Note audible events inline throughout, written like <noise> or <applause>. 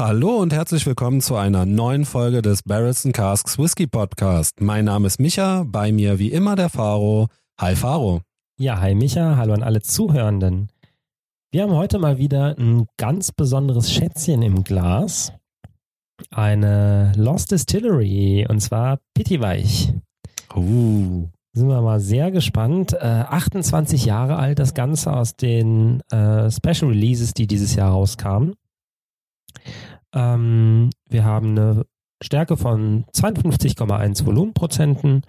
Hallo und herzlich willkommen zu einer neuen Folge des Barrels and Casks Whisky Podcast. Mein Name ist Micha, bei mir wie immer der Faro. Hi Faro. Ja, hi Micha, hallo an alle Zuhörenden. Wir haben heute mal wieder ein ganz besonderes Schätzchen im Glas. Eine Lost Distillery und zwar Pittiweich. Uh. Sind wir mal sehr gespannt. Äh, 28 Jahre alt, das Ganze aus den äh, Special Releases, die dieses Jahr rauskamen. Ähm, wir haben eine Stärke von 52,1 Volumenprozenten.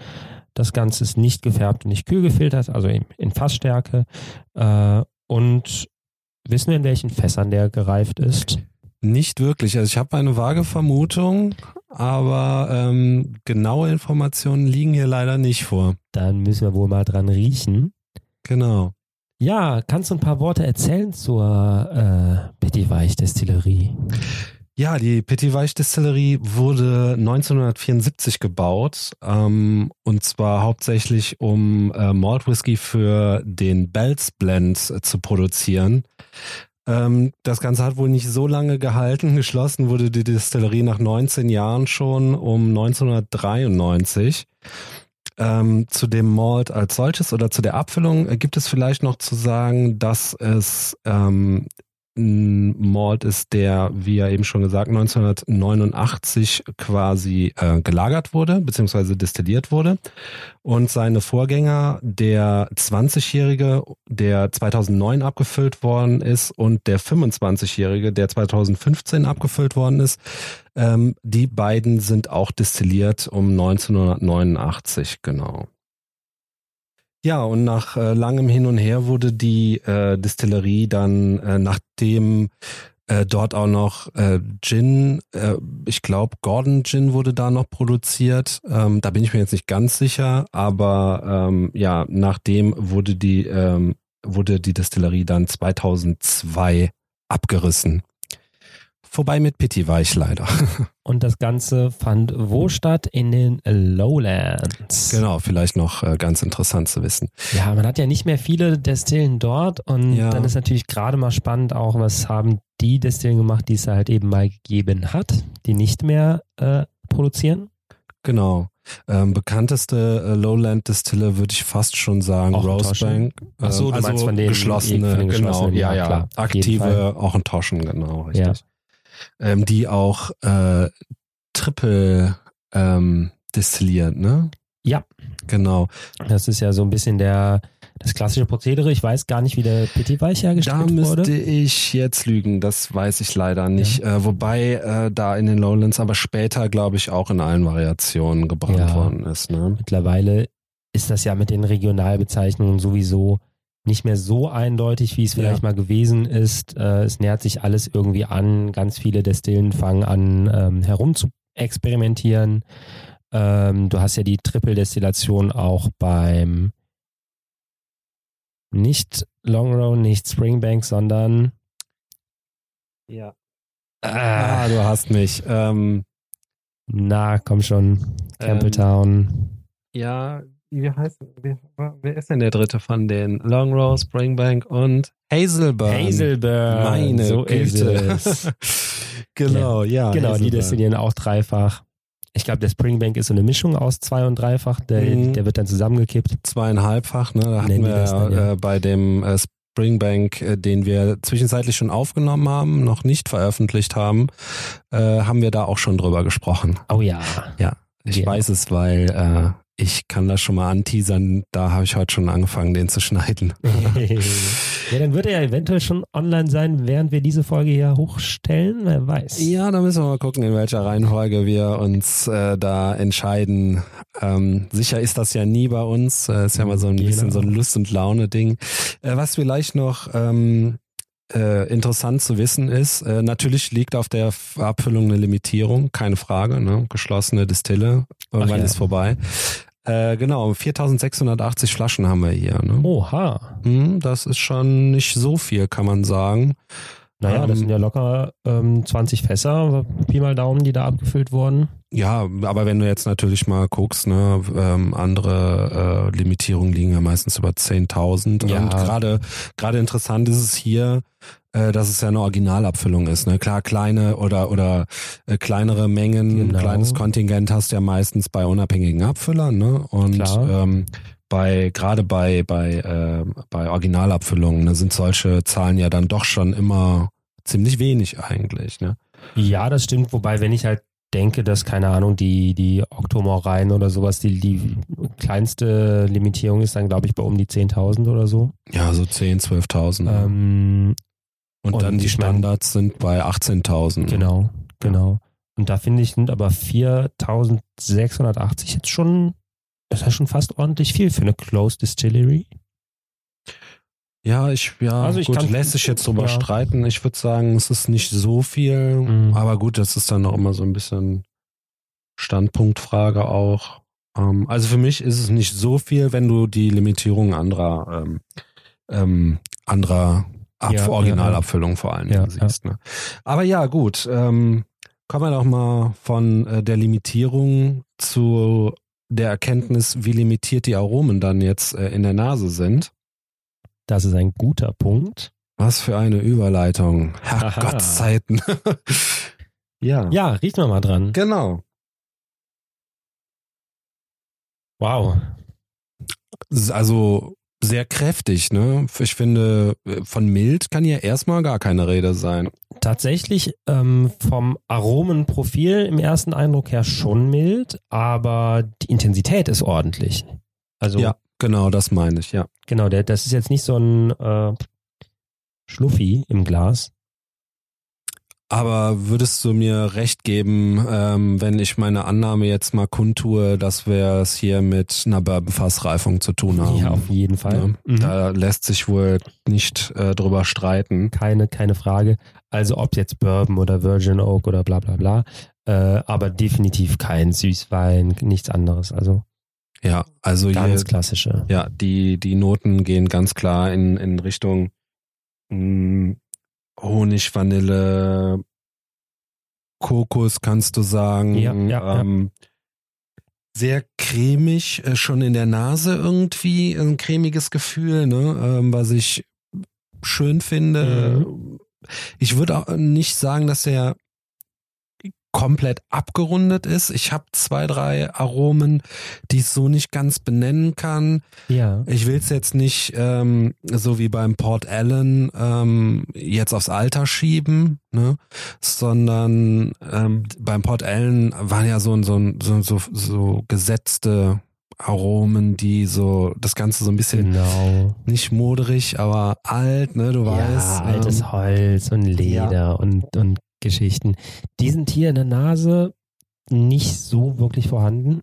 Das Ganze ist nicht gefärbt und nicht kühl gefiltert, also in, in Fassstärke. Äh, und wissen wir, in welchen Fässern der gereift ist? Nicht wirklich. Also ich habe eine vage Vermutung, aber ähm, genaue Informationen liegen hier leider nicht vor. Dann müssen wir wohl mal dran riechen. Genau. Ja, kannst du ein paar Worte erzählen zur äh, Petitweich Destillerie? Ja, die Petit Weich Distillerie wurde 1974 gebaut ähm, und zwar hauptsächlich um äh, Malt Whisky für den Bells Blend äh, zu produzieren. Ähm, das Ganze hat wohl nicht so lange gehalten. Geschlossen wurde die Distillerie nach 19 Jahren schon um 1993. Ähm, zu dem Malt als solches oder zu der Abfüllung äh, gibt es vielleicht noch zu sagen, dass es ähm, ein Malt ist, der, wie ja eben schon gesagt, 1989 quasi äh, gelagert wurde, beziehungsweise destilliert wurde. Und seine Vorgänger, der 20-Jährige, der 2009 abgefüllt worden ist und der 25-Jährige, der 2015 abgefüllt worden ist, ähm, die beiden sind auch destilliert um 1989, genau. Ja, und nach äh, langem Hin und Her wurde die äh, Distillerie dann, äh, nachdem äh, dort auch noch äh, Gin, äh, ich glaube Gordon Gin wurde da noch produziert. Ähm, da bin ich mir jetzt nicht ganz sicher, aber ähm, ja, nachdem wurde die ähm, wurde die Distillerie dann 2002 abgerissen. Vorbei mit Pitti war ich leider. <laughs> Und das Ganze fand wo statt? In den Lowlands. Genau, vielleicht noch äh, ganz interessant zu wissen. Ja, man hat ja nicht mehr viele Destillen dort und Ja. dann ist natürlich gerade mal spannend auch, was haben die Destillen gemacht, die es halt eben mal gegeben hat, die nicht mehr äh, produzieren. Genau. Ähm, bekannteste äh, Lowland Distille würde ich fast schon sagen, Auch Rosebank. Ach so, du also meinst von den- geschlossene, von den genau, geschlossenen, ja, ja, ja, klar, aktive, auch ein Toschen, genau, richtig. Ja. Ähm, die auch äh, Triple ähm, destilliert, ne? Ja. Genau. Das ist ja so ein bisschen der das klassische Prozedere. Ich weiß gar nicht, wie der Petit Weich Da hergestellt müsste wurde. ich jetzt lügen, das weiß ich leider nicht. Äh, wobei äh, da in den Lowlands aber später, glaube ich, auch in allen Variationen gebrannt Ja. worden ist. Ne? Mittlerweile ist das ja mit den Regionalbezeichnungen sowieso nicht mehr so eindeutig, wie es vielleicht Ja. mal gewesen ist. Äh, es nähert sich alles irgendwie an. Ganz viele Destillen fangen an, ähm, herum zu experimentieren. Ähm, du hast ja die Triple-Destillation auch beim nicht Long Row, nicht Springbank, sondern Ja. ah, Ah, du hast mich. Ähm, na, komm schon, Ähm, Campbelltown. Ja, wie heißt wer, wer ist denn der dritte von den? Long Rose, Springbank und Hazelburn. Hazelburn. Meine so Güte. <laughs> genau, ja. Genau, die Hazelburn. destillieren auch dreifach. Ich glaube, der Springbank ist so eine Mischung aus zwei und dreifach. Der, Mhm. der wird dann zusammengekippt. Zweieinhalbfach, ne? Da hatten die wir dann, ja. äh, bei dem äh, Springbank, äh, den wir zwischenzeitlich schon aufgenommen haben, noch nicht veröffentlicht haben, äh, haben wir da auch schon drüber gesprochen. Oh ja. Ich Ja. weiß es, weil äh, ich kann das schon mal anteasern. Da habe ich heute schon angefangen, den zu schneiden. <laughs> <laughs> ja, dann wird er ja eventuell schon online sein, während wir diese Folge hier hochstellen. Wer weiß. Ja, da müssen wir mal gucken, in welcher Reihenfolge wir uns äh, da entscheiden. Ähm, sicher ist das ja nie bei uns. Äh, ist ja mal so ein Genau. bisschen so ein Lust- und Laune-Ding. Äh, was vielleicht noch ähm, äh, interessant zu wissen ist, äh, natürlich liegt auf der Abfüllung eine Limitierung, keine Frage. Ne? Geschlossene Distille, irgendwann ja. ist vorbei. Äh, genau, 4680 Flaschen haben wir hier. Ne? Oha. Hm, Das ist schon nicht so viel, kann man sagen. Naja, das Ähm, sind ja locker ähm, 20 Fässer, Pi mal Daumen, die da abgefüllt wurden. Ja, aber wenn du jetzt natürlich mal guckst, ne, ähm, andere äh, Limitierungen liegen ja meistens über 10.000. Ja. Und gerade gerade interessant ist es hier, äh, dass es ja eine Originalabfüllung ist. Ne? Klar, kleine oder oder äh, kleinere Mengen, Genau. kleines Kontingent hast du ja meistens bei unabhängigen Abfüllern. Ne? Und Klar. ähm, bei gerade bei bei äh, bei Originalabfüllungen ne, sind solche Zahlen ja dann doch schon immer ziemlich wenig eigentlich. Ne? Ja, das stimmt. Wobei, wenn ich halt denke, dass, keine Ahnung, die, die Oktomoreien oder sowas, die, die kleinste Limitierung ist dann, glaube ich, bei um die 10.000 oder so. Ja, so 10, 12.000. ne? Ähm, Und, Und dann die ich mein- Standards sind bei 18.000. genau, genau. Und da finde ich, sind aber 4.680 jetzt schon, das ist ja schon fast ordentlich viel für eine Closed Distillery. Ja, ich, ja, Also ich gut, kann- lässt sich jetzt drüber ja. streiten. Ich würde sagen, es ist nicht so viel, Mhm. aber gut, das ist dann auch immer so ein bisschen Standpunktfrage auch. Ähm, also für mich ist es nicht so viel, wenn du die Limitierung anderer, ähm, ähm, anderer Ab Ja, ja, Originalabfüllung vor allen Dingen Ja, siehst. Ne? Aber ja, gut, ähm, kommen wir doch mal von äh, der Limitierung zu der Erkenntnis, wie limitiert die Aromen dann jetzt äh, in der Nase sind. Das ist ein guter Punkt. Was für eine Überleitung. Aha. Herrgottszeiten. <laughs> ja. Ja, riechen wir mal dran. Genau. Wow. Also sehr kräftig, ne? Ich finde, von mild kann ja erstmal gar keine Rede sein. Tatsächlich ähm, vom Aromenprofil im ersten Eindruck her schon mild, aber die Intensität ist ordentlich. Also Ja, genau, das meine ich, ja. genau, der, das ist jetzt nicht so ein äh, Schluffi im Glas. Aber würdest du mir recht geben, ähm, wenn ich meine Annahme jetzt mal kundtue, dass wir es hier mit einer Bourbonfassreifung zu tun haben? Ja, auf jeden Fall. Ne? Mhm. Da lässt sich wohl nicht äh, drüber streiten. Keine, keine Frage. Also ob jetzt Bourbon oder Virgin Oak oder bla bla bla. Äh, aber definitiv kein Süßwein, nichts anderes. Also Ja, also hier, ganz klassische. ja, die, die Noten gehen ganz klar in, in Richtung mh, Honig, Vanille, Kokos, kannst du sagen. Ja, ja, ja. ähm, Sehr cremig, äh, schon in der Nase irgendwie, ein cremiges Gefühl, ne, ähm, was ich schön finde. Mhm. Ich würde auch nicht sagen, dass er komplett abgerundet ist. Ich habe zwei, drei Aromen, die ich so nicht ganz benennen kann. Ja. Ich will es jetzt nicht ähm, so wie beim Port Allen ähm, jetzt aufs Alter schieben, ne? sondern ähm, beim Port Allen waren ja so, so, so, so, so gesetzte Aromen, die so das Ganze so ein bisschen Genau. nicht moderig, aber alt, ne? Du weißt. ja, altes ähm, Holz und Leder und, und Geschichten. Die sind hier in der Nase nicht so wirklich vorhanden.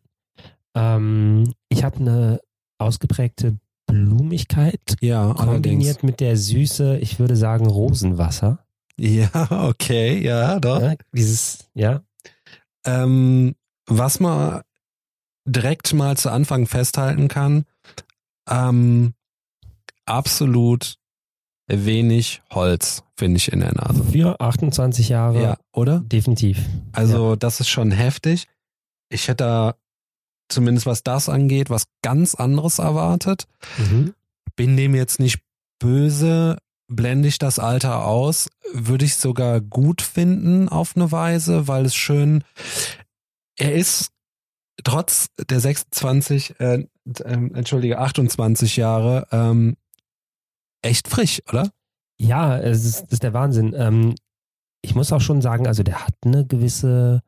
Ähm, ich habe eine ausgeprägte Blumigkeit ja, allerdings. kombiniert mit der Süße, ich würde sagen Rosenwasser. Ja, okay, ja, doch. Ja, dieses, ja, Ähm, was man direkt mal zu Anfang festhalten kann, ähm, absolut wenig Holz, finde ich, in der Nase. für 28 Jahre Ja, oder? definitiv. Also, das ist schon heftig. Ich hätte da, zumindest was das angeht, was ganz anderes erwartet. Mhm. Bin dem jetzt nicht böse, blende ich das Alter aus, würde ich sogar gut finden auf eine Weise, weil es schön, er ist trotz der 26, äh, ähm, entschuldige, 28 Jahre, ähm, echt frisch, oder? Ja, es ist, das ist der Wahnsinn. Ähm, ich muss auch schon sagen, also der hat eine gewisse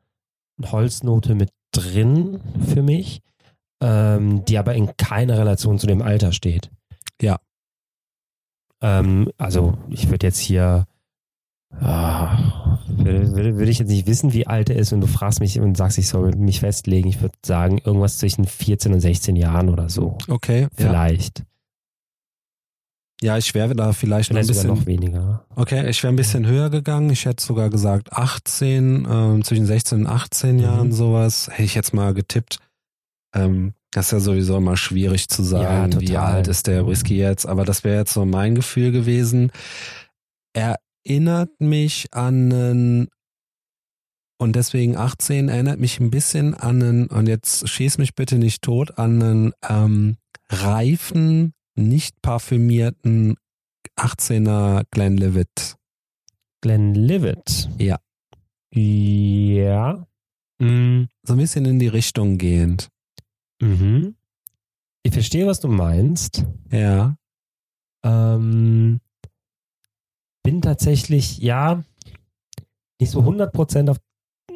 Holznote mit drin für mich, ähm, die aber in keiner Relation zu dem Alter steht. Ja. Ähm, also ich würde jetzt hier, ah, würde, würde, würde ich jetzt nicht wissen, wie alt er ist, wenn du fragst mich und sagst, ich soll mich festlegen. Ich würde sagen, irgendwas zwischen 14 und 16 Jahren oder so. Okay. Vielleicht. ja ich wäre da vielleicht, Vielleicht noch ein bisschen, noch weniger. okay, ich wäre ein bisschen höher gegangen. Ich hätte sogar gesagt 18, ähm, zwischen 16 und 18 Mhm. Jahren sowas. Hätte ich jetzt mal getippt. Ähm, das ist ja sowieso immer schwierig zu sagen, Ja, wie alt ist der Whisky jetzt, aber das wäre jetzt so mein Gefühl gewesen. Er erinnert mich an einen, und deswegen 18 erinnert mich ein bisschen an einen, und jetzt schieß mich bitte nicht tot, an einen ähm, reifen, nicht parfümierten 18er Glenlivet. Glenlivet. Ja. Ja. Mhm. So ein bisschen in die Richtung gehend. Mhm. Ich verstehe, was du meinst. Ja. Ähm, bin tatsächlich, ja, nicht so 100% auf,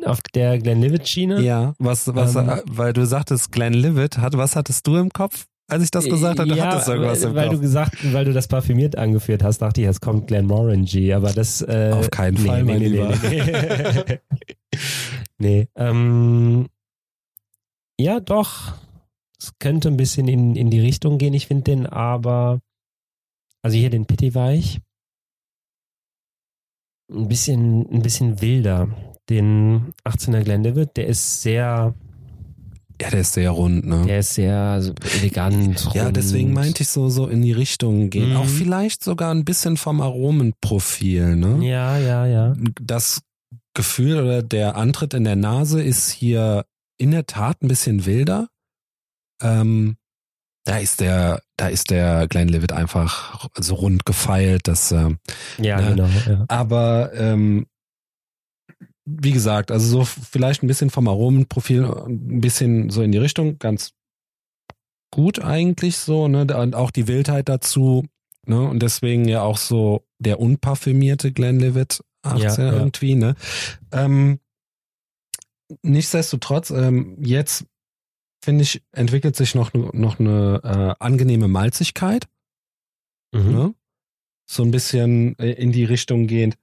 auf der Glenlivet-Schiene. Ja, was, was, Ähm. äh, weil du sagtest Glenlivet, hat, was hattest du im Kopf, als ich das gesagt habe? Ja, hattest irgendwas weil, im weil Kopf. du gesagt, weil du das parfümiert angeführt hast, dachte ich, jetzt kommt Glenmorangie, aber das äh, Auf keinen nee, Fall, nee, mein nee, Lieber. Nee, nee. <laughs> nee ähm, ja, doch. Es könnte ein bisschen in, in die Richtung gehen. Ich finde den aber, also hier den Pitti Weich, ein bisschen, ein bisschen wilder. Den 18er Glenlivet, der ist sehr, ja, der ist sehr rund, ne? der ist sehr so elegant. Ja, rund. deswegen meinte ich so, so in die Richtung gehen. Mhm. Auch vielleicht sogar ein bisschen vom Aromenprofil, ne? Ja, ja, ja. Das Gefühl oder der Antritt in der Nase ist hier in der Tat ein bisschen wilder. Ähm, da ist der, da ist der Glenlivet einfach so rund gefeilt, dass, ähm, Ja, Ne? genau. Ja. aber ähm, wie gesagt, also so vielleicht ein bisschen vom Aromenprofil, ein bisschen so in die Richtung, ganz gut eigentlich so, ne? Und auch die Wildheit dazu, ne? Und deswegen ja auch so der unparfümierte Glenlivet 18 Ja, ja. irgendwie, ne? Ähm, nichtsdestotrotz, ähm, jetzt finde ich, entwickelt sich noch, noch eine äh, angenehme Malzigkeit Mhm. ne? So ein bisschen äh, in die Richtung gehend.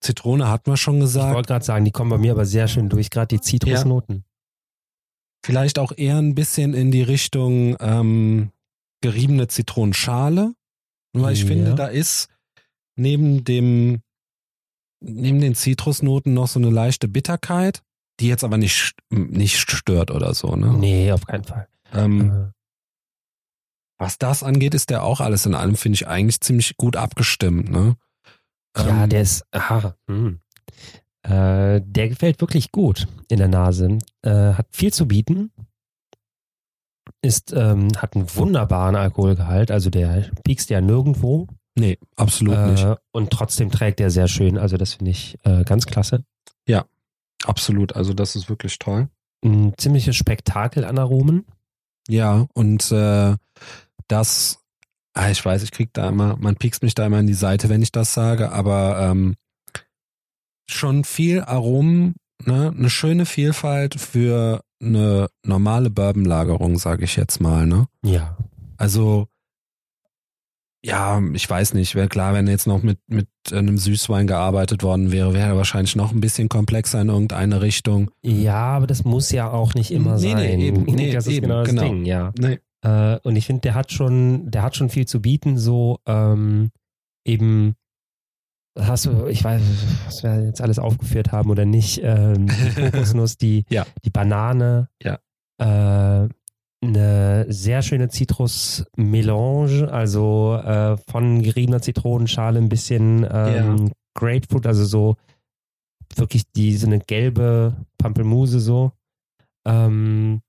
Zitrone hatten wir schon Ich gesagt. wollte gerade sagen, die kommen bei mir aber sehr schön durch, gerade die Zitrusnoten. Vielleicht auch eher ein bisschen in die Richtung ähm, geriebene Zitronenschale. Weil ich Ja. finde, da ist neben dem, neben den Zitrusnoten noch so eine leichte Bitterkeit, die jetzt aber nicht, nicht stört oder so. Ne? Nee, auf keinen Fall. Ähm, Äh, was das angeht, ist der auch alles in allem, finde ich, eigentlich ziemlich gut abgestimmt. Ne? Ja, Ähm, der ist, aha, hm. äh, der gefällt wirklich gut in der Nase. Äh, hat viel zu bieten. Ist, ähm, hat einen wunderbaren Alkoholgehalt, also der piekst ja nirgendwo. Nee, absolut nicht. Äh, und trotzdem trägt er sehr schön, also das finde ich äh, ganz klasse. Absolut, also das ist wirklich toll. Ein ziemliches Spektakel an Aromen. Ja, und äh, das, ah, ich weiß, ich krieg da immer, man piekst mich da immer in die Seite, wenn ich das sage, aber ähm, schon viel Aromen, ne, eine schöne Vielfalt für eine normale Bourbonlagerung, sage ich jetzt mal, ne? Ja. Also ja, ich weiß nicht, wäre klar, wenn jetzt noch mit, mit einem Süßwein gearbeitet worden wäre, wäre er wahrscheinlich noch ein bisschen komplexer in irgendeine Richtung. Ja, aber das muss ja auch nicht immer Nee, nee, sein. eben, <laughs> nee, das ist eben, genau das genau. Ding, ja. Nee. Äh, und ich finde, der hat schon, der hat schon viel zu bieten, so ähm, eben hast du, ich weiß, was wir jetzt alles aufgeführt haben oder nicht, ähm, die <laughs> Kokosnuss, die, Ja. die Banane, Ja. äh, eine sehr schöne Zitrusmelange, also äh, von geriebener Zitronenschale ein bisschen ähm, Grapefruit, also so wirklich die so eine gelbe Pampelmuse so. Ähm,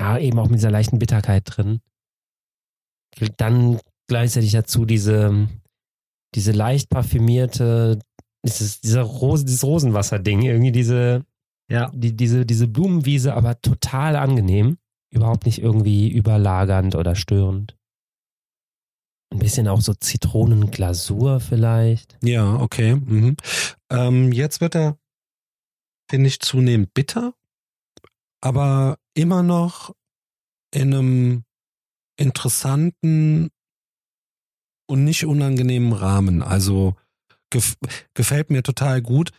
ja, eben auch mit dieser leichten Bitterkeit drin. Dann gleichzeitig dazu diese, diese leicht parfümierte, dieses, dieser Rose, dieses Rosenwasser-Ding, irgendwie diese, Ja. die, diese, diese Blumenwiese, aber total angenehm. Überhaupt nicht irgendwie überlagernd oder störend. Ein bisschen auch so Zitronenglasur vielleicht. Ja, okay. Mhm. Ähm, jetzt wird er, finde ich, zunehmend bitter, aber immer noch in einem interessanten und nicht unangenehmen Rahmen. Also gef gefällt mir total gut,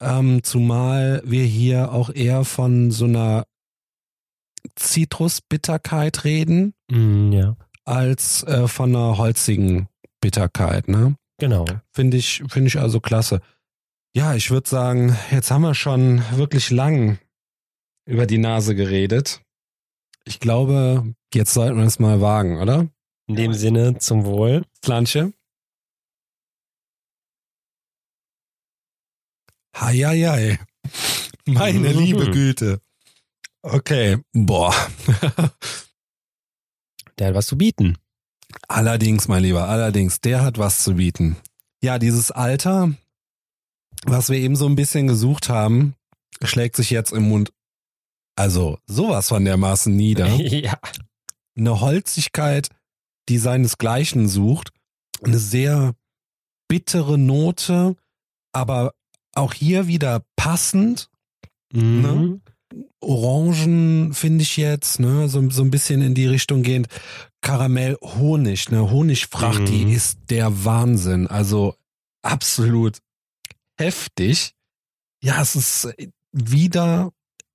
ähm, zumal wir hier auch eher von so einer Zitrusbitterkeit reden, Mm, ja, als äh, von einer holzigen Bitterkeit, ne? genau. Finde ich, finde ich also klasse. Ja, ich würde sagen, jetzt haben wir schon wirklich lang über die Nase geredet. Ich glaube, jetzt sollten wir es mal wagen, oder? In dem Sinne, zum Wohl. Planche. Heieiei. Meine Mhm. liebe Güte. Okay, boah. <laughs> Der hat was zu bieten. Allerdings, mein Lieber, allerdings, der hat was zu bieten. Ja, dieses Alter, was wir eben so ein bisschen gesucht haben, schlägt sich jetzt im Mund, also sowas von dermaßen nieder. <laughs> ja. Eine Holzigkeit, die seinesgleichen sucht. Eine sehr bittere Note, aber auch hier wieder passend. Mhm. Orangen finde ich jetzt, ne, so, so ein bisschen in die Richtung gehend. Karamell, Honig, ne, Honigfracht, Mhm. die ist der Wahnsinn. Also absolut heftig. Ja, es ist wieder,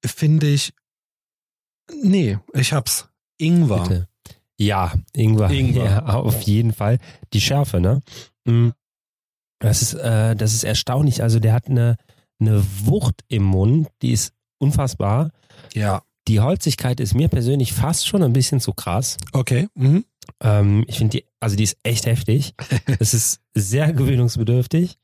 finde ich, nee, ich hab's. Ingwer. Bitte. Ja, Ingwer. Ingwer. <laughs> Ja, auf jeden Fall. Die Schärfe, ne? Mhm. Das ist, äh, das ist erstaunlich. Also der hat eine, eine Wucht im Mund, die ist unfassbar. Ja. Die Holzigkeit ist mir persönlich fast schon ein bisschen zu krass. Okay. Mhm. Ähm, ich finde die, also die ist echt heftig. <laughs> Es ist sehr gewöhnungsbedürftig.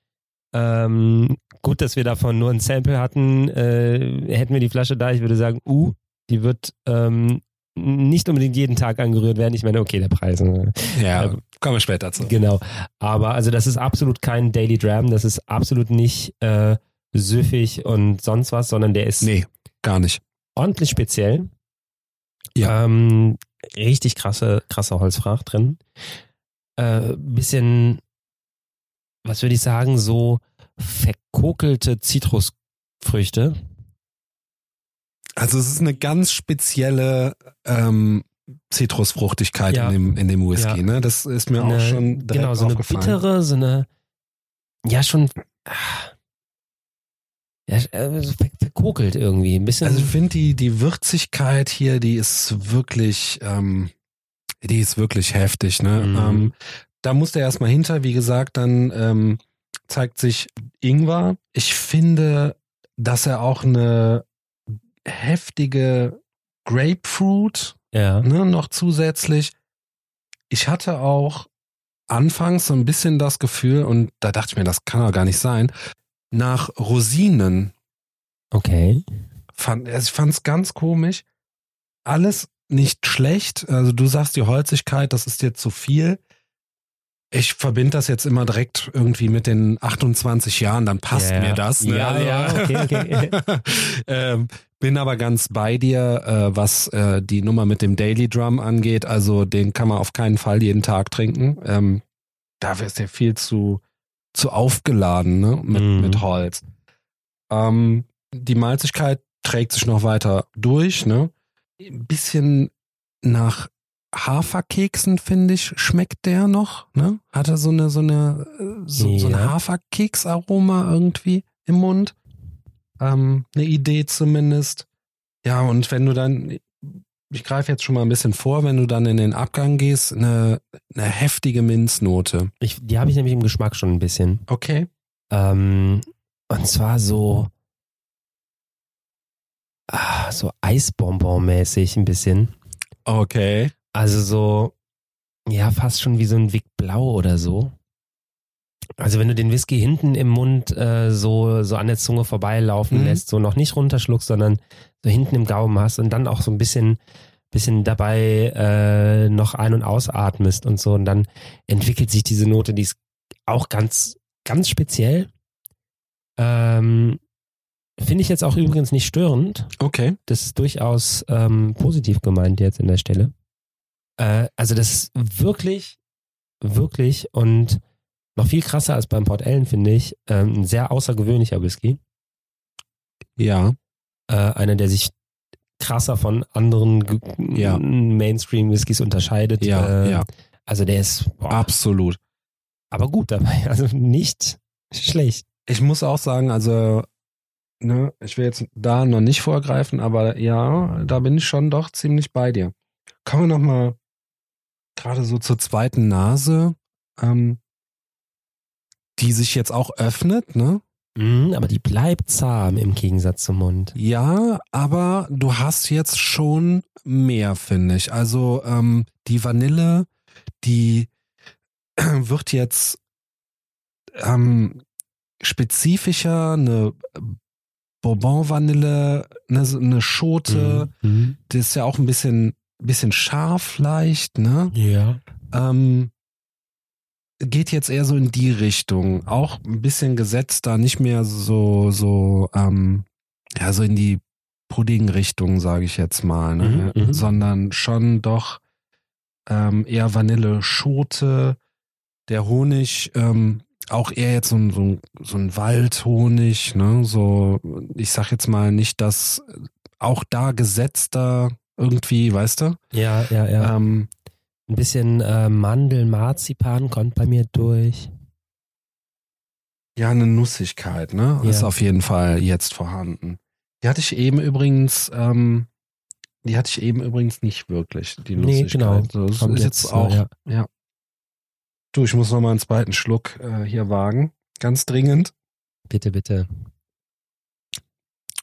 Ähm, gut, dass wir davon nur ein Sample hatten. Äh, hätten wir die Flasche da, ich würde sagen, uh, die wird ähm, nicht unbedingt jeden Tag angerührt werden. Ich meine, okay, der Preis. äh, Ja, Ähm, kommen wir später zu. Genau. Aber also das ist absolut kein Daily Dram, das ist absolut nicht äh, süffig und sonst was, sondern der ist Nee, gar nicht. ordentlich speziell. Ja. Ähm, richtig krasse, krasse Holzfracht drin. Äh, bisschen, was würde ich sagen, so verkokelte Zitrusfrüchte. Also es ist eine ganz spezielle ähm, Zitrusfruchtigkeit Ja. in, dem, in dem Whisky, Ja. ne? Das ist mir auch Eine- schon direkt genau, so eine bittere, so eine, ja schon, ja, äh, verkokelt irgendwie, ein bisschen. Also ich finde die, die Würzigkeit hier, die ist wirklich, ähm, die ist wirklich heftig, ne? Mhm. Ähm, da muss der erstmal hinter, wie gesagt, dann ähm, zeigt sich Ingwer. Ich finde, dass er auch eine heftige Grapefruit ja. ne, noch zusätzlich. Ich hatte auch anfangs so ein bisschen das Gefühl, und da dachte ich mir, das kann doch gar nicht sein, nach Rosinen. Okay. Fand, also ich fand es ganz komisch. Alles nicht schlecht. Also du sagst die Holzigkeit, das ist dir zu viel. Ich verbinde das jetzt immer direkt irgendwie mit den 28 Jahren, dann passt Ja, mir das. Ne? Ja, ja, okay, okay. <laughs> ähm, bin aber ganz bei dir, äh, was äh, die Nummer mit dem Daily Drum angeht. Also den kann man auf keinen Fall jeden Tag trinken. Ähm, dafür ist der viel zu, zu aufgeladen ne? mit, Mhm. mit Holz. Ähm, die Malzigkeit trägt sich noch weiter durch. Ne? Ein bisschen nach Haferkeksen, finde ich, schmeckt der noch. Ne? Hat er so eine, so eine, so, so ein Ja. Haferkeksaroma irgendwie im Mund. Ähm, eine Idee zumindest. Ja, und wenn du dann, ich greife jetzt schon mal ein bisschen vor, wenn du dann in den Abgang gehst, eine, eine heftige Minznote. Ich, die habe ich nämlich im Geschmack schon ein bisschen. Okay. Ähm, und zwar so, ah, so Eisbonbon-mäßig ein bisschen. Okay. Also so, ja, fast schon wie so ein Wick Blau oder so. Also wenn du den Whisky hinten im Mund äh, so, so an der Zunge vorbeilaufen Mhm. lässt, so noch nicht runterschluckst, sondern so hinten im Gaumen hast und dann auch so ein bisschen, bisschen dabei äh, noch ein- und ausatmest und so. Und dann entwickelt sich diese Note, die ist auch ganz, ganz speziell. Ähm, Finde ich jetzt auch übrigens nicht störend. Okay. Das ist durchaus ähm, positiv gemeint jetzt in der Stelle. Äh, also das ist wirklich, wirklich und noch viel krasser als beim Port Ellen, finde ich, ähm, ein sehr außergewöhnlicher Whisky. Ja. Äh, einer, der sich krasser von anderen Ja. Mainstream-Whiskys unterscheidet. Ja, äh, ja. Also der ist boah, Absolut. aber gut dabei. <laughs> Also nicht schlecht. Ich muss auch sagen, also, ne, ich will jetzt da noch nicht vorgreifen, aber ja, da bin ich schon doch ziemlich bei dir. Kommen wir nochmal gerade so zur zweiten Nase, ähm, die sich jetzt auch öffnet, ne? Mhm, aber die bleibt zahm im Gegensatz zum Mund. Ja, aber du hast jetzt schon mehr, finde ich. Also ähm, die Vanille, die <clears throat> wird jetzt ähm, spezifischer, eine Bourbon-Vanille, eine, eine Schote, Mhm. das ist ja auch ein bisschen, bisschen scharf leicht, ne? Ja. Ähm, geht jetzt eher so in die Richtung. Auch ein bisschen gesetzter, nicht mehr so, so, ähm, ja, so in die Pudding-Richtung, sage ich jetzt mal, ne? Mhm, mhm. sondern schon doch ähm, eher Vanille-Schote, der Honig, ähm, auch eher jetzt so ein, so ein, so ein Waldhonig, ne? So, ich sag jetzt mal nicht, dass auch da gesetzter irgendwie, weißt du? Ja, ja, ja. Ähm, Ein bisschen äh, Mandel, Marzipan kommt bei mir durch. Ja, eine Nussigkeit, ne? Ja. Ist auf jeden Fall jetzt vorhanden. Die hatte ich eben übrigens, ähm, die hatte ich eben übrigens nicht wirklich, die Nee, Nussigkeit. genau. So, das Kommt ist jetzt jetzt, auch, ja. ja. Du, ich muss noch mal einen zweiten Schluck äh, hier wagen. Ganz dringend. Bitte, bitte.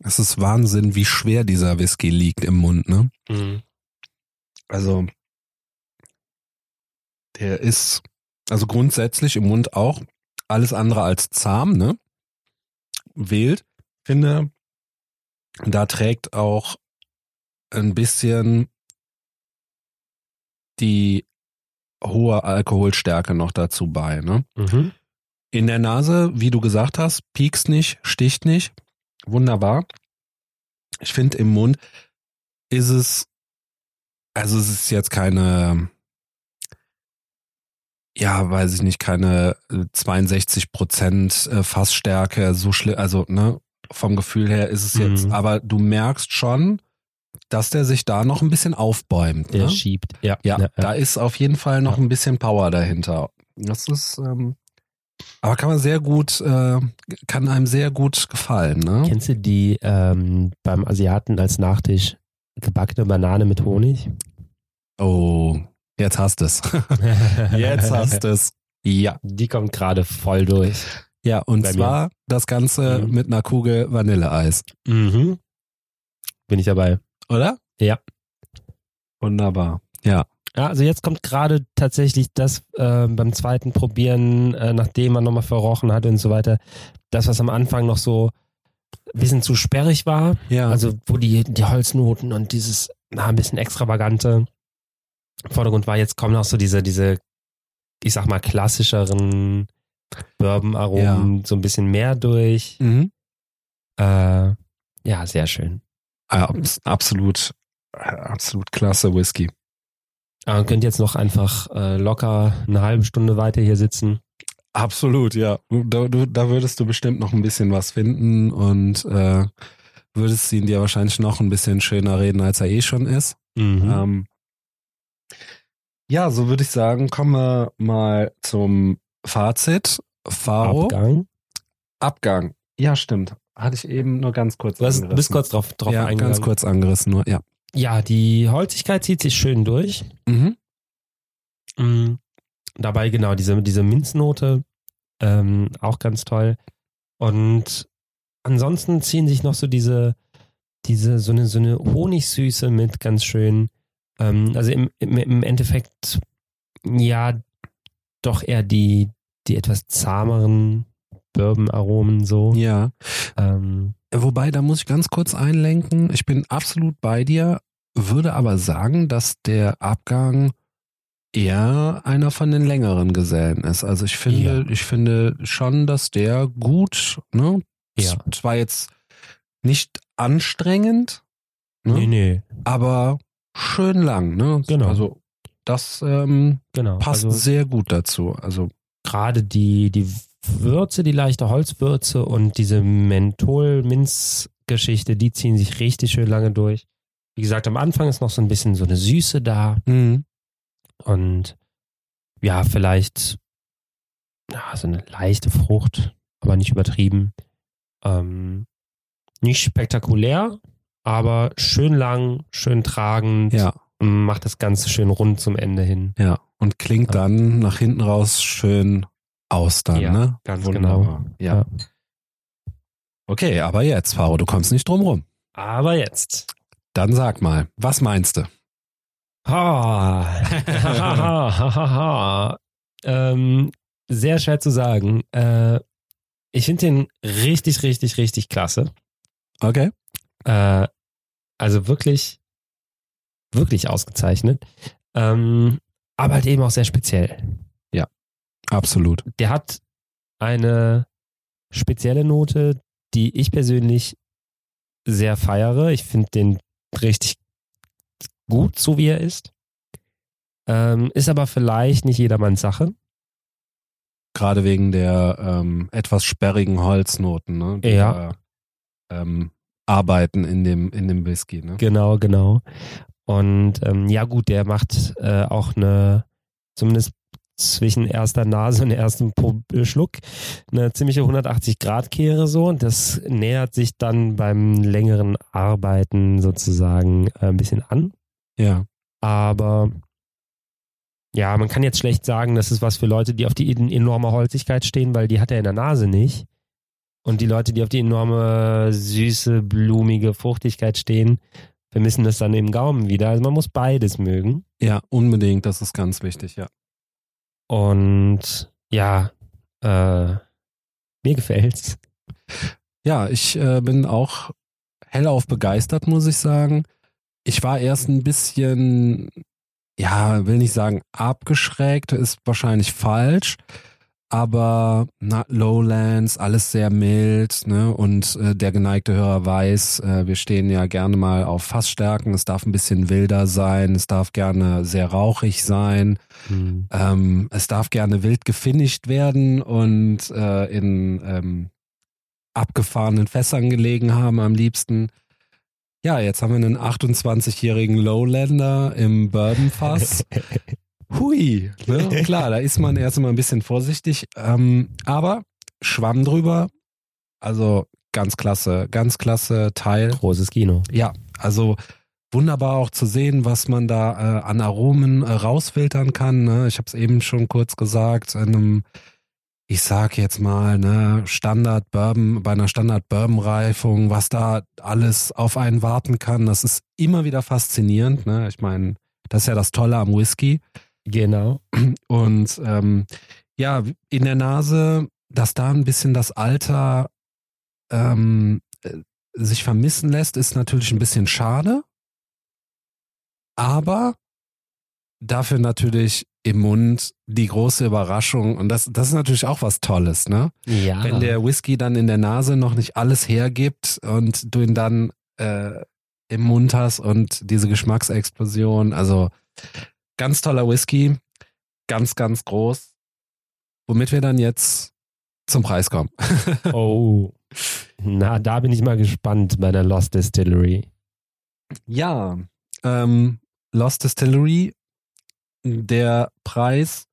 Es ist Wahnsinn, wie schwer dieser Whisky liegt im Mund, ne? Mhm. Also, der ist, also grundsätzlich im Mund auch alles andere als zahm, ne? Wild. Finde, da trägt auch ein bisschen die hohe Alkoholstärke noch dazu bei, ne? Mhm. In der Nase, wie du gesagt hast, piekst nicht, sticht nicht. Wunderbar. Ich finde im Mund ist es, also es ist jetzt keine, ja, weiß ich nicht, keine äh, 62 Prozent äh, Fassstärke, so schlimm, also ne, vom Gefühl her ist es jetzt, Mhm. aber du merkst schon, dass der sich da noch ein bisschen aufbäumt. Der Ne? schiebt. Ja, Ja, ja, da ist auf jeden Fall noch Ja. ein bisschen Power dahinter. Das ist, ähm, aber kann man sehr gut, äh, kann einem sehr gut gefallen, ne? Kennst du die ähm, beim Asiaten als Nachtisch gebackene Banane mit Honig? Oh, jetzt hast es. <laughs> jetzt hast es. Ja. Die kommt gerade voll durch. Ja, und Bei mir. zwar das Ganze Mhm. mit einer Kugel Vanilleeis. Mhm. Bin ich dabei. Oder? Ja. Wunderbar. Ja. Ja, also jetzt kommt gerade tatsächlich das äh, beim zweiten Probieren, äh, nachdem man nochmal verrochen hat und so weiter, das, was am Anfang noch so ein bisschen zu sperrig war, Ja. also wo die, die Holznoten und dieses, na, ein bisschen extravagante im Vordergrund war, jetzt kommen auch so diese, diese, ich sag mal, klassischeren Bourbon-Aromen so ein bisschen mehr durch. mhm. Äh, ja, sehr schön. Ah, abs- absolut, äh, absolut klasse Whisky. Aber man könnte jetzt noch einfach äh, locker eine halbe Stunde weiter hier sitzen. Absolut, ja. Da, du, da würdest du bestimmt noch ein bisschen was finden und äh, würdest ihn dir wahrscheinlich noch ein bisschen schöner reden, als er eh schon ist. Mhm. Ähm, ja, so würde ich sagen, kommen wir mal zum Fazit. Faro. Abgang. Abgang. Ja, stimmt. Hatte ich eben nur ganz kurz Du hast, bist kurz drauf, drauf ja, ganz kurz angerissen nur, ja. Ja, die Holzigkeit zieht sich schön durch. Mhm. Mhm. Dabei genau diese, diese Minznote, ähm, auch ganz toll. Und ansonsten ziehen sich noch so diese, diese, so eine, so eine Honigsüße mit ganz schön. Ähm, also im, im, im Endeffekt, ja, doch eher die, die etwas zahmeren Bourbon-Aromen so. Ja. Ähm, Wobei, da muss ich ganz kurz einlenken. Ich bin absolut bei dir, würde aber sagen, dass der Abgang eher einer von den längeren Gesellen ist. Also ich finde, ich finde schon, dass der gut, ne? Ja. Zwar jetzt nicht anstrengend, ne? Nee, nee, aber schön lang, ne? Genau. Also das ähm, genau. passt Also, sehr gut dazu. Also gerade die, die Würze, die leichte Holzwürze und diese Menthol-Minz-Geschichte, die ziehen sich richtig schön lange durch. Wie gesagt, am Anfang ist noch so ein bisschen so eine Süße da mhm. und ja, vielleicht ja, so eine leichte Frucht, aber nicht übertrieben. Ähm, nicht spektakulär, aber schön lang, schön tragend, ja, macht das Ganze schön rund zum Ende hin. ja. Und klingt Ja. dann nach hinten raus schön aus dann, Ja, ne? ganz Wunderbar. genau. Ja. Ja. Okay, aber jetzt, Faro, du kommst nicht drum rum. Aber jetzt. Dann sag mal, was meinst du? Ha. <laughs> <laughs> ähm, sehr schwer zu sagen. Äh, ich finde den richtig, richtig, richtig klasse. Okay. Äh, also wirklich, wirklich ausgezeichnet. Ähm, aber halt eben auch sehr speziell. Absolut. Der hat eine spezielle Note, die ich persönlich sehr feiere. Ich finde den richtig gut, so wie er ist. Ähm, ist aber vielleicht nicht jedermanns Sache. Gerade wegen der ähm, etwas sperrigen Holznoten, ne? Die Ja. da, ähm, arbeiten in dem, in dem Whisky, ne? Genau, genau. Und ähm, ja gut, der macht äh, auch eine, zumindest zwischen erster Nase und erstem Pro- äh, Schluck, eine ziemliche 180-Grad-Kehre so. Und das nähert sich dann beim längeren Arbeiten sozusagen äh, ein bisschen an. Ja. Aber ja, man kann jetzt schlecht sagen, das ist was für Leute, die auf die en- enorme Holzigkeit stehen, weil die hat er in der Nase nicht. Und die Leute, die auf die enorme, süße, blumige Fruchtigkeit stehen, vermissen das dann im Gaumen wieder. Also man muss beides mögen. Ja, unbedingt, das ist ganz wichtig, ja. Und ja, äh, mir gefällt's. Ja, ich äh, bin auch hellauf begeistert, muss ich sagen. Ich war erst ein bisschen, ja, will nicht sagen abgeschreckt, ist wahrscheinlich falsch, aber na, Lowlands, alles sehr mild, ne? Und äh, der geneigte Hörer weiß, äh, wir stehen ja gerne mal auf Fassstärken. Es darf ein bisschen wilder sein, es darf gerne sehr rauchig sein. Ähm, es darf gerne wild gefinisht werden und äh, in ähm, abgefahrenen Fässern gelegen haben am liebsten. Ja, jetzt haben wir einen 28-jährigen Lowlander im Bourbonfass. <laughs> Hui, ne? <laughs> klar, da ist man erst mal ein bisschen vorsichtig, ähm, aber Schwamm drüber, also ganz klasse, ganz klasse Teil. Großes Kino. Ja, also wunderbar auch zu sehen, was man da äh, an Aromen äh, rausfiltern kann. Ne? Ich habe es eben schon kurz gesagt, in einem, ich sag jetzt mal, ne, Standard Bourbon, bei einer Standard Bourbon Reifung, was da alles auf einen warten kann, das ist immer wieder faszinierend. Ne? Ich meine, das ist ja das Tolle am Whisky. Genau. Und ähm, ja, in der Nase, dass da ein bisschen das Alter ähm, äh, sich vermissen lässt, ist natürlich ein bisschen schade. Aber dafür natürlich im Mund die große Überraschung. Und das, das ist natürlich auch was Tolles, ne? Ja. Wenn der Whisky dann in der Nase noch nicht alles hergibt und du ihn dann äh, im Mund hast und diese Geschmacksexplosion. Also ganz toller Whisky, ganz, ganz groß. Womit wir dann jetzt zum Preis kommen. <laughs> oh. Na, da bin ich mal gespannt bei der Lost Distillery. Ja, ähm, Lost Distillery, der Preis,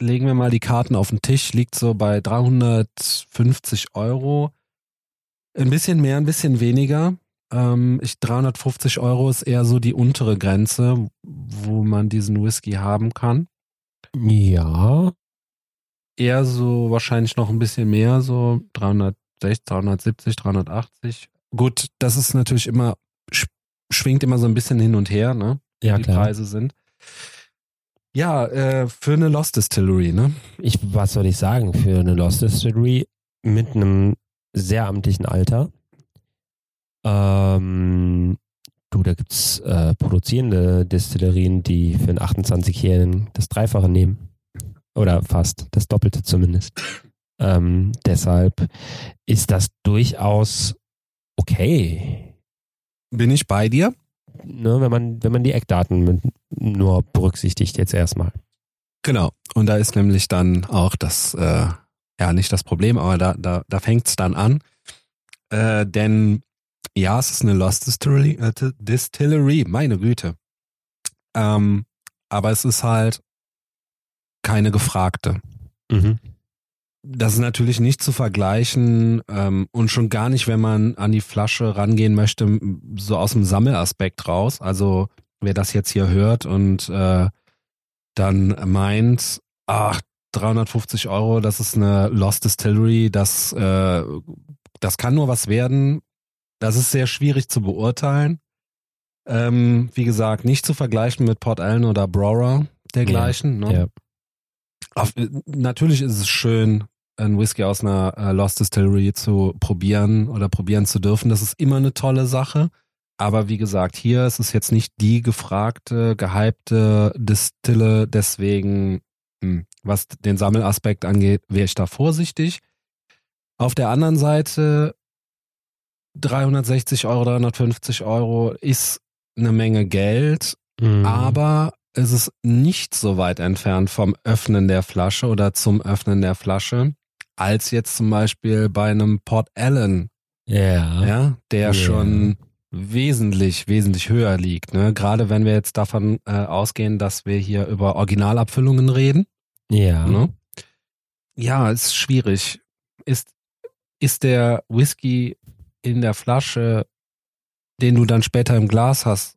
legen wir mal die Karten auf den Tisch, liegt so bei 350 Euro. Ein bisschen mehr, ein bisschen weniger. Ähm, ich, 350 Euro ist eher so die untere Grenze, wo man diesen Whisky haben kann. Ja. Eher so wahrscheinlich noch ein bisschen mehr, so 360, 370, 380. Gut, das ist natürlich immer, sch- schwingt immer so ein bisschen hin und her, ne? Ja, die klar. Preise sind. Ja, äh, für eine Lost Distillery, ne? Ich, was soll ich sagen, für eine Lost Distillery mit einem sehr amtlichen Alter. Ähm, du, da gibt's äh, produzierende Destillerien, die für einen 28-Jährigen das Dreifache nehmen. Oder fast, das Doppelte zumindest. Ähm, deshalb ist das durchaus okay, Bin ich bei dir? ne, wenn man, wenn man die Eckdaten nur berücksichtigt jetzt erstmal. Genau. Und da ist nämlich dann auch das, äh, ja, nicht das Problem, aber da, da, da fängt es dann an. Äh, denn ja, es ist eine Lost Distillery, äh, Distillery meine Güte. Ähm, aber es ist halt keine gefragte. Mhm. Das ist natürlich nicht zu vergleichen ähm, und schon gar nicht, wenn man an die Flasche rangehen möchte, so aus dem Sammelaspekt raus. Also wer das jetzt hier hört und äh, dann meint, ach, 350 Euro, das ist eine Lost Distillery, das, äh, das kann nur was werden. Das ist sehr schwierig zu beurteilen. Ähm, wie gesagt, nicht zu vergleichen mit Port Allen oder Brora dergleichen. Ja, ne? ja. Auf, natürlich ist es schön, ein Whisky aus einer äh, Lost Distillery zu probieren oder probieren zu dürfen. Das ist immer eine tolle Sache. Aber wie gesagt, hier ist es jetzt nicht die gefragte, gehypte Distille. Deswegen, hm, was den Sammelaspekt angeht, wäre ich da vorsichtig. Auf der anderen Seite 360 Euro, 350 Euro ist eine Menge Geld, Mhm. aber es ist nicht so weit entfernt vom Öffnen der Flasche oder zum Öffnen der Flasche, als jetzt zum Beispiel bei einem Port Allen, ja. ja, der Ja. schon wesentlich, wesentlich höher liegt. Ne? Gerade wenn wir jetzt davon äh, ausgehen, dass wir hier über Originalabfüllungen reden. Ja. Ne? Ja, ist schwierig. Ist, ist der Whisky in der Flasche, den du dann später im Glas hast,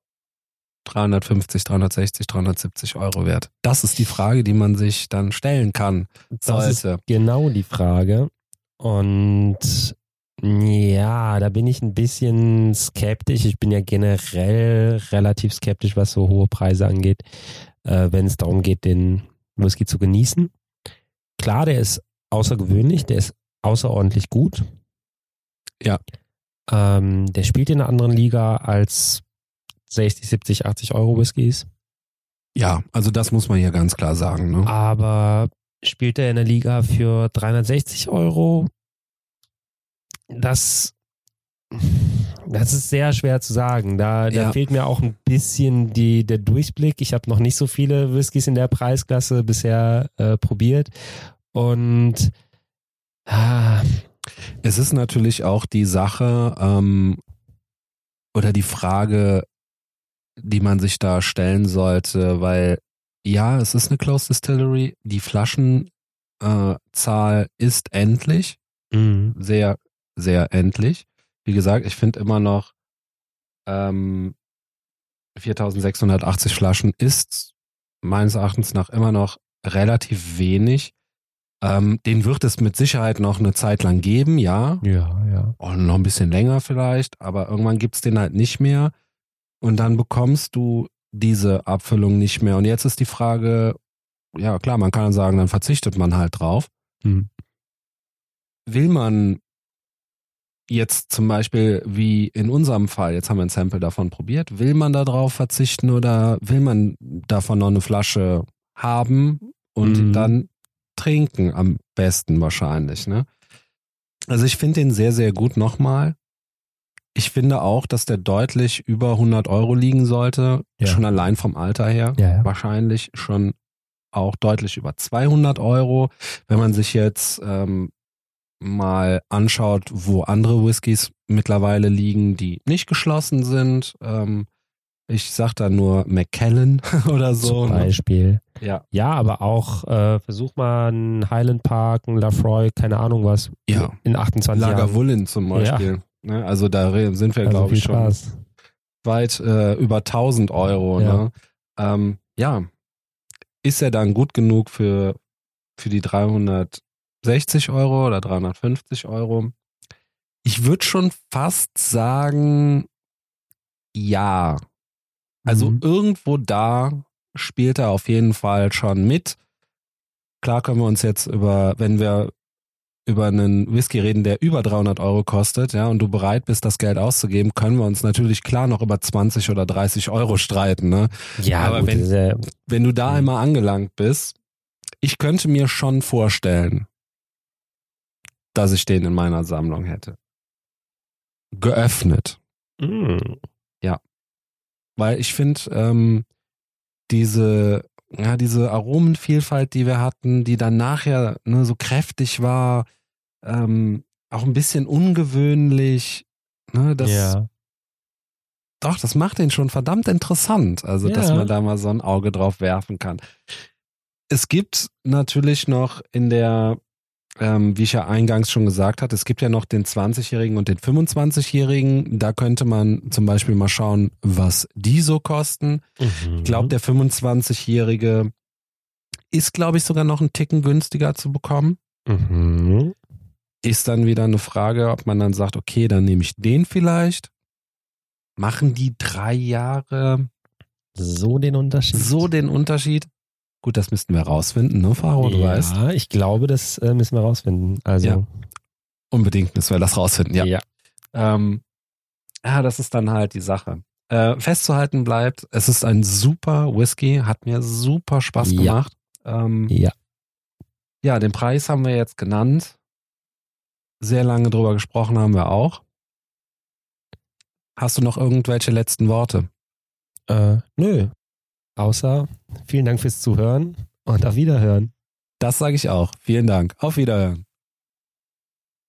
350, 360, 370 Euro wert? Das ist die Frage, die man sich dann stellen kann. Das ist genau die Frage. Und ja, da bin ich ein bisschen skeptisch. Ich bin ja generell relativ skeptisch, was so hohe Preise angeht, äh, wenn es darum geht, den Whisky zu genießen. Klar, der ist außergewöhnlich, der ist außerordentlich gut. Ja. Ähm, der spielt in einer anderen Liga als 60, 70, 80 Euro Whiskys. Ja, also das muss man hier ganz klar sagen. Ne? Aber spielt er in der Liga für 360 Euro? Das, das ist sehr schwer zu sagen. Da, da Ja. fehlt mir auch ein bisschen die, der Durchblick. Ich habe noch nicht so viele Whiskys in der Preisklasse bisher äh, probiert. Und ah, Es ist natürlich auch die Sache ähm, oder die Frage, die man sich da stellen sollte, weil ja, es ist eine Closed Distillery, die Flaschenzahl äh, ist endlich, mh, sehr, sehr endlich. Wie gesagt, ich finde immer noch ähm, 4680 Flaschen ist meines Erachtens nach immer noch relativ wenig. Ähm, den wird es mit Sicherheit noch eine Zeit lang geben, ja. ja, ja. Oh, noch ein bisschen länger vielleicht, aber irgendwann gibt's den halt nicht mehr. Und dann bekommst du diese Abfüllung nicht mehr. Und jetzt ist die Frage, ja klar, man kann sagen, dann verzichtet man halt drauf. Hm. Will man jetzt zum Beispiel, wie in unserem Fall, jetzt haben wir ein Sample davon probiert, will man da drauf verzichten oder will man davon noch eine Flasche haben und Mhm. dann trinken am besten wahrscheinlich, ne? Also ich finde den sehr, sehr gut nochmal. Ich finde auch, dass der deutlich über 100 Euro liegen sollte, Ja. schon allein vom Alter her. Ja, ja. Wahrscheinlich schon auch deutlich über 200 Euro. Wenn man sich jetzt ähm, mal anschaut, wo andere Whiskys mittlerweile liegen, die nicht geschlossen sind. Ähm, ich sag da nur McKellen <laughs> oder so. Zum ne? Beispiel. Ja. Ja, aber auch äh, versuch mal einen Highland Park, einen Lafroy, keine Ahnung was. Ja. In 28 Jahren. Lagavulin zum Beispiel. Ne? Also da sind wir, Also glaube ich, schon Spaß. weit äh, über 1000 Euro. Ja. Ne? Ähm, ja, ist er dann gut genug für, für die 360 Euro oder 350 Euro? Ich würde schon fast sagen, ja. Also Mhm. irgendwo da spielt er auf jeden Fall schon mit. Klar können wir uns jetzt über, wenn wir über einen Whisky reden, der über 300 Euro kostet, ja, und du bereit bist, das Geld auszugeben, können wir uns natürlich klar noch über 20 oder 30 Euro streiten, ne? Ja, aber gut, wenn- ja, Wenn du da Mhm. einmal angelangt bist, ich könnte mir schon vorstellen, dass ich den in meiner Sammlung hätte. Geöffnet. mm, Weil ich finde, ähm, diese, ja, diese Aromenvielfalt, die wir hatten, die dann nachher ne, so kräftig war, ähm, auch ein bisschen ungewöhnlich, ne, das, ja. doch, das macht den schon verdammt interessant. Also, dass Ja. man da mal so ein Auge drauf werfen kann. Es gibt natürlich noch in der, ähm, wie ich ja eingangs schon gesagt hatte, es gibt ja noch den 20-Jährigen und den 25-Jährigen. Da könnte man zum Beispiel mal schauen, was die so kosten. Mhm. Ich glaube, der 25-Jährige ist, glaube ich, sogar noch einen Ticken günstiger zu bekommen. Mhm. Ist dann wieder eine Frage, ob man dann sagt, okay, dann nehme ich den vielleicht. Machen die drei Jahre so den Unterschied? So den Unterschied? Gut, das müssten wir rausfinden, ne, Faro, du ja, weißt. Ja, ich glaube, das äh, müssen wir rausfinden. Also. Ja. Unbedingt müssen wir das rausfinden, ja. Ja, ähm, ja das ist dann halt die Sache. Äh, festzuhalten bleibt, es ist ein super Whisky, hat mir super Spaß gemacht. Ähm, ja. Ja, den Preis haben wir jetzt genannt. Sehr lange drüber gesprochen haben wir auch. Hast du noch irgendwelche letzten Worte? Äh, nö. Außer vielen Dank fürs Zuhören und auf Wiederhören. Das sage ich auch. Vielen Dank. Auf Wiederhören.